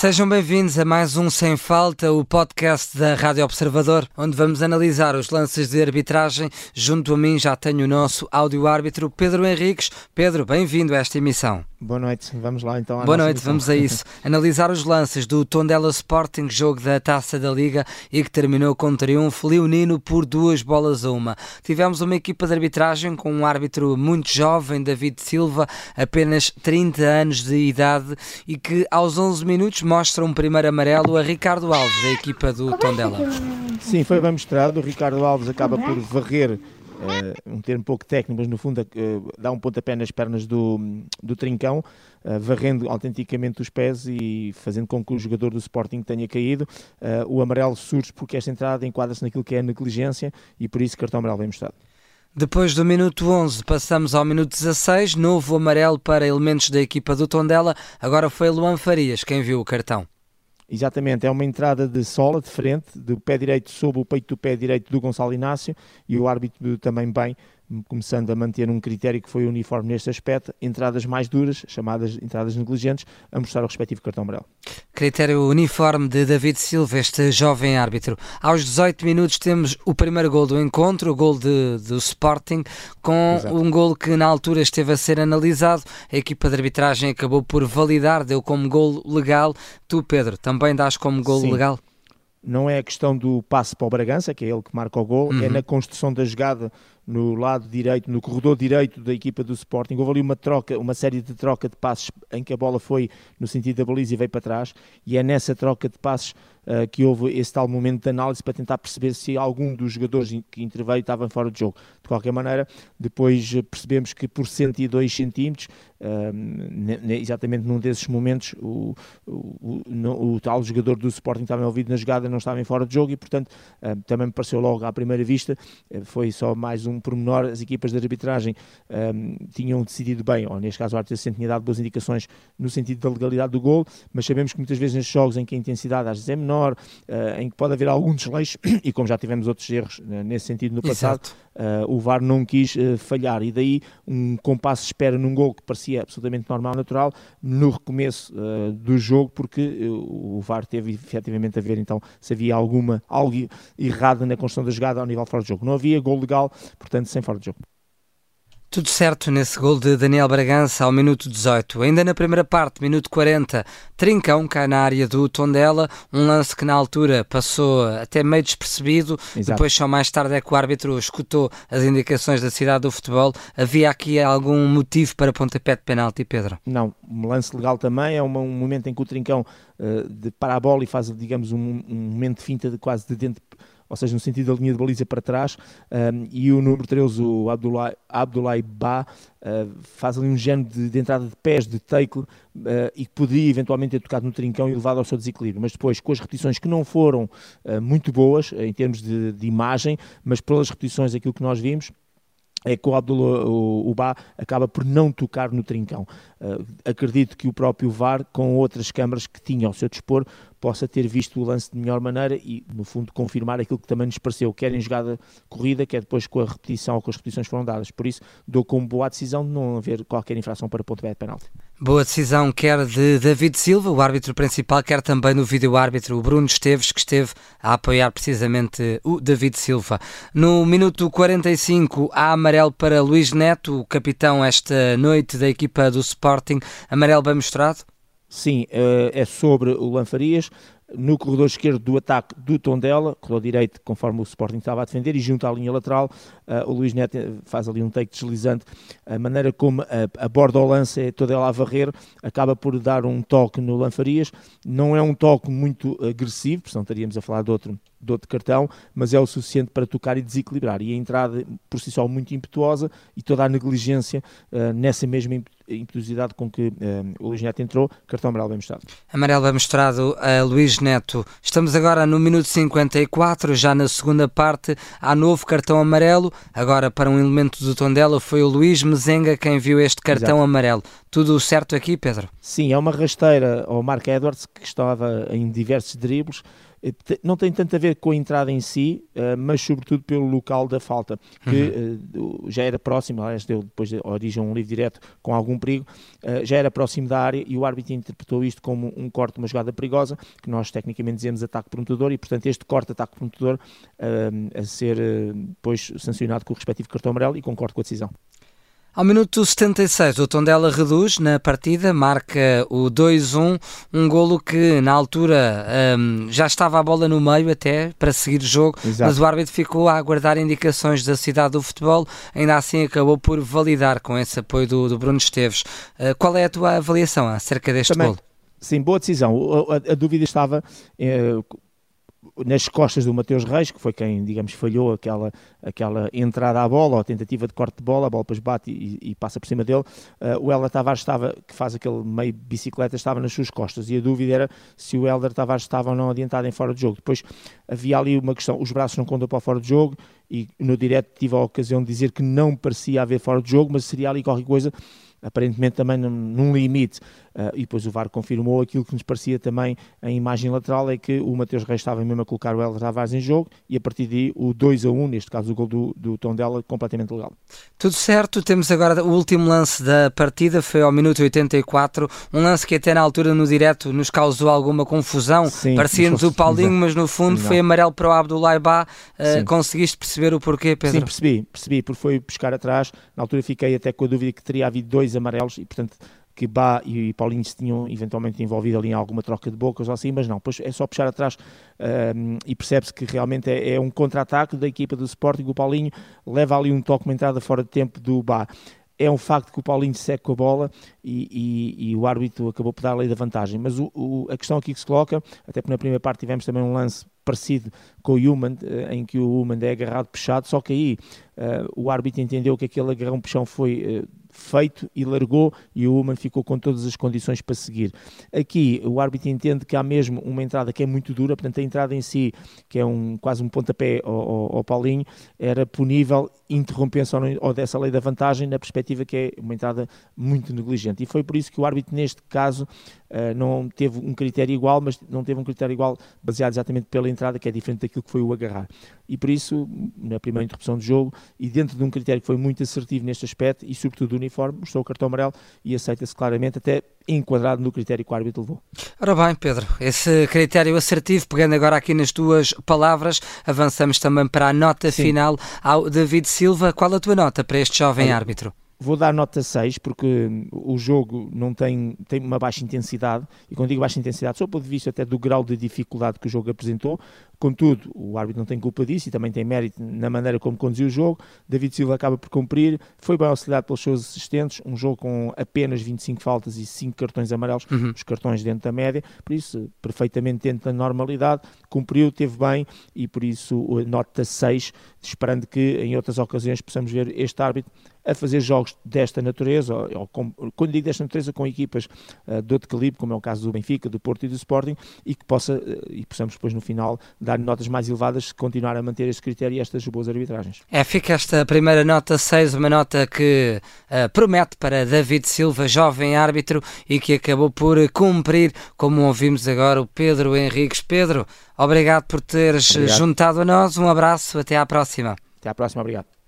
Sejam bem-vindos a mais um Sem Falta, o podcast da Rádio Observador, onde vamos analisar os lances de arbitragem. Junto a mim já tenho o nosso áudio-árbitro Pedro Henriques. Pedro, bem-vindo a esta emissão. Boa noite, vamos lá então. Boa noite, vamos a isso. Analisar os lances do Tondela Sporting, jogo da Taça da Liga e que terminou com triunfo leonino por duas bolas a uma. Tivemos uma equipa de arbitragem com um árbitro muito jovem, David Silva, apenas 30 anos de idade e que aos 11 minutos mostra um primeiro amarelo a Ricardo Alves, da equipa do Tondela. Sim, foi bem mostrado. O Ricardo Alves acaba por varrer Uh, um termo pouco técnico, mas no fundo uh, dá um pontapé nas pernas do, do trincão, uh, varrendo autenticamente os pés e fazendo com que o jogador do Sporting tenha caído. o amarelo surge porque esta entrada enquadra-se naquilo que é negligência e por isso cartão amarelo bem mostrado. Depois do minuto 11, passamos ao minuto 16, novo amarelo para elementos da equipa do Tondela. Agora foi Luan Farias quem viu o cartão. Exatamente, é uma entrada de sola, de frente, do pé direito sobre o peito do pé direito do Gonçalo Inácio e o árbitro também bem começando a manter um critério que foi uniforme neste aspecto, entradas mais duras, chamadas entradas negligentes, a mostrar o respectivo cartão amarelo. Critério uniforme de David Silva, este jovem árbitro. Aos 18 minutos temos o primeiro gol do encontro, o gol de, do Sporting, com Exato. um gol que na altura esteve a ser analisado. A equipa de arbitragem acabou por validar, deu como gol legal. Tu, Pedro, também dás como gol Sim. legal? Não é a questão do passe para o Bragança, que é ele que marca o gol, é uhum. é na construção da jogada no lado direito, no corredor direito da equipa do Sporting. Houve ali uma troca, uma série de troca de passes em que a bola foi no sentido da baliza e veio para trás, e é nessa troca de passes uh, que houve esse tal momento de análise para tentar perceber se algum dos jogadores que interveio estava fora de jogo. De qualquer maneira, depois percebemos que por 102 centímetros, uh, exatamente num desses momentos, o, o, o, o, tal jogador do Sporting estava envolvido na jogada, não estava em fora de jogo e, portanto, uh, também me pareceu logo à primeira vista, foi só mais um pormenor, as equipas de arbitragem um, tinham decidido bem, ou neste caso o árbitro tinha dado boas indicações no sentido da legalidade do gol, mas sabemos que muitas vezes nestes jogos em que a intensidade às vezes é menor, uh, em que pode haver algum desleixo, e como já tivemos outros erros uh, nesse sentido no passado, uh, o VAR não quis falhar, e daí um compasso de espera num gol que parecia absolutamente normal, natural, no recomeço do jogo, porque o VAR teve efetivamente a ver então se havia alguma, algo errado na construção da jogada ao nível fora de jogo. Não havia gol legal, portanto, sem fora de jogo. Tudo certo nesse gol de Daniel Bragança ao minuto 18. Ainda na primeira parte, minuto 40, Trincão cai na área do Tondela, um lance que na altura passou até meio despercebido. Exato. Depois, só mais tarde, é que o árbitro escutou as indicações da cidade do futebol. Havia aqui algum motivo para pontapé de penalti, Pedro? Não, um lance legal também. É um, momento em que o Trincão uh, para a bola e faz, digamos, um, um momento de finta de quase de dentro ou seja, no sentido da linha de baliza para trás, um, e o número 13, o Abdullah, Ba, uh, faz ali um género de, de, entrada de pés, de tackle, uh, e que poderia eventualmente ter tocado no trincão e levado ao seu desequilíbrio, mas depois com as repetições que não foram uh, muito boas em termos de, de imagem, mas pelas repetições aquilo que nós vimos, é que o Abdullah o, acaba por não tocar no trincão. Uh, acredito que o próprio VAR, com outras câmaras que tinha ao seu dispor, possa ter visto o lance de melhor maneira e, no fundo, confirmar aquilo que também nos pareceu, quer em jogada corrida, quer depois com a repetição ou com as repetições foram dadas. Por isso, dou como boa decisão de não haver qualquer infração para ponto de penalti. Boa decisão, quer de David Silva, o árbitro principal, quer também no vídeo-árbitro, o Bruno Esteves, que esteve a apoiar precisamente o David Silva. No minuto 45, há amarelo para Luís Neto, o capitão esta noite da equipa do Sporting. Amarelo bem mostrado? Sim, eh, é sobre o Lanfarias no corredor esquerdo do ataque do Tondela, corredor direito, conforme o Sporting estava a defender, e junto à linha lateral, uh, o Luís Neto faz ali um take deslizante. A maneira como a, a borda ao lance é toda ela a varrer, acaba por dar um toque no Lanfarias. Não é um toque muito agressivo, senão estaríamos a falar de outro, de outro cartão, mas é o suficiente para tocar e desequilibrar. E a entrada, por si só, muito impetuosa e toda a negligência uh, nessa mesma impetuosidade com que uh, o Luís Neto entrou, cartão amarelo bem mostrado. Amarelo bem mostrado a Luís Neto. Estamos agora no minuto 54, já na segunda parte. Há novo cartão amarelo. Agora, para um elemento do Tondela, foi o Luís Mezenga quem viu este cartão Exato. amarelo. Tudo certo aqui, Pedro? Sim, é uma rasteira ao Mark Edwards que estava em diversos dribles não tem tanto a ver com a entrada em si, mas sobretudo pelo local da falta, que uhum. já era próximo, aliás, deu depois de origem um livre direto com algum perigo, já era próximo da área e o árbitro interpretou isto como um corte, uma jogada perigosa, que nós tecnicamente dizemos ataque prometedor, e portanto este corte, ataque prometedor, a ser depois sancionado com o respectivo cartão amarelo e concordo com a decisão. Ao minuto 76, o Tondela reduz na partida, marca o 2-1, um golo que na altura um, já estava a bola no meio até para seguir o jogo, Exato. mas o árbitro ficou a aguardar indicações da cidade do futebol, ainda assim acabou por validar com esse apoio do, do Bruno Esteves. Uh, qual é a tua avaliação acerca deste Também, golo? Sim, boa decisão. A, a, a dúvida estava. Eh, nas costas do Mateus Reis, que foi quem, digamos, falhou aquela, aquela entrada à bola, ou a tentativa de corte de bola, a bola depois bate e, e passa por cima dele, uh, o Helder Tavares estava, que faz aquele meio bicicleta, estava nas suas costas, e a dúvida era se o Helder Tavares estava ou não adiantado em fora de jogo. Depois havia ali uma questão, os braços não contam para fora de jogo, e no direto tive a ocasião de dizer que não parecia haver fora de jogo, mas seria ali qualquer coisa aparentemente também num, num limite, uh, e depois o VAR confirmou aquilo que nos parecia também em imagem lateral, é que o Mateus Reis estava mesmo a colocar o Helder Tavares em jogo, e a partir daí o 2 a 1, neste caso o gol do, do Tondela, completamente legal. Tudo certo, temos agora o último lance da partida, foi ao minuto 84, um lance que até na altura no direto nos causou alguma confusão, parecia-nos o Paulinho, mas no fundo Não. foi amarelo para o Abdullah Ba, uh, conseguiste perceber o porquê, Pedro? Sim, percebi, percebi, porque foi buscar atrás, na altura fiquei até com a dúvida que teria havido dois amarelos e, portanto, que Bá e Paulinho se tinham eventualmente envolvido ali em alguma troca de bocas ou assim, mas não, pois é só puxar atrás um, e percebe-se que realmente é, é um contra-ataque da equipa do Sporting, o Paulinho leva ali um toque, uma entrada fora de tempo do Bá. É um facto que o Paulinho segue com a bola e, e, e, o árbitro acabou por dar a lei da vantagem. Mas o, o, a questão aqui que se coloca, até porque na primeira parte tivemos também um lance parecido com o Human, eh, em que o Human é agarrado puxado, só que aí uh, o árbitro entendeu que aquele agarrão puxão foi uh, feito e largou e o Human ficou com todas as condições para seguir. Aqui o árbitro entende que há mesmo uma entrada que é muito dura, portanto a entrada em si, que é um, quase um pontapé ao, ao, ao Paulinho, era punível, interrompendo-se ou dessa lei da vantagem, na perspectiva que é uma entrada muito negligente. E foi por isso que o árbitro, neste caso, uh, não teve um critério igual, mas não teve um critério igual baseado exatamente pela entrada, que é diferente daquilo que foi o agarrar. E por isso, na primeira interrupção do jogo, e dentro de um critério que foi muito assertivo neste aspecto, e sobretudo uniforme, mostrou o cartão amarelo e aceita-se claramente, até enquadrado no critério que o árbitro levou. Ora bem, Pedro, esse critério assertivo, pegando agora aqui nas tuas palavras, avançamos também para a nota Sim. final ao David Silva. Qual a tua nota para este jovem Olha, árbitro? Vou dar nota 6 porque o jogo não tem, tem uma baixa intensidade e quando digo baixa intensidade, só do ponto de vista até do grau de dificuldade que o jogo apresentou, contudo, o árbitro não tem culpa disso e também tem mérito na maneira como conduziu o jogo, David Silva acaba por cumprir, foi bem auxiliado pelos seus assistentes, um jogo com apenas 25 faltas e 5 cartões amarelos, uhum. os cartões dentro da média, por isso, perfeitamente dentro da normalidade, cumpriu, teve bem e por isso nota 6, esperando que em outras ocasiões possamos ver este árbitro a fazer jogos desta natureza, ou, com, quando digo desta natureza, com equipas uh, de outro calibre, como é o caso do Benfica, do Porto e do Sporting, e que possa, uh, e possamos depois no final dar notas mais elevadas se continuar a manter este critério e estas boas arbitragens. É, fica esta primeira nota 6, uma nota que uh, promete para David Silva, jovem árbitro, e que acabou por cumprir, como ouvimos agora, o Pedro Henriques. Pedro, obrigado por teres obrigado. juntado a nós, um abraço, até à próxima. Até à próxima, obrigado.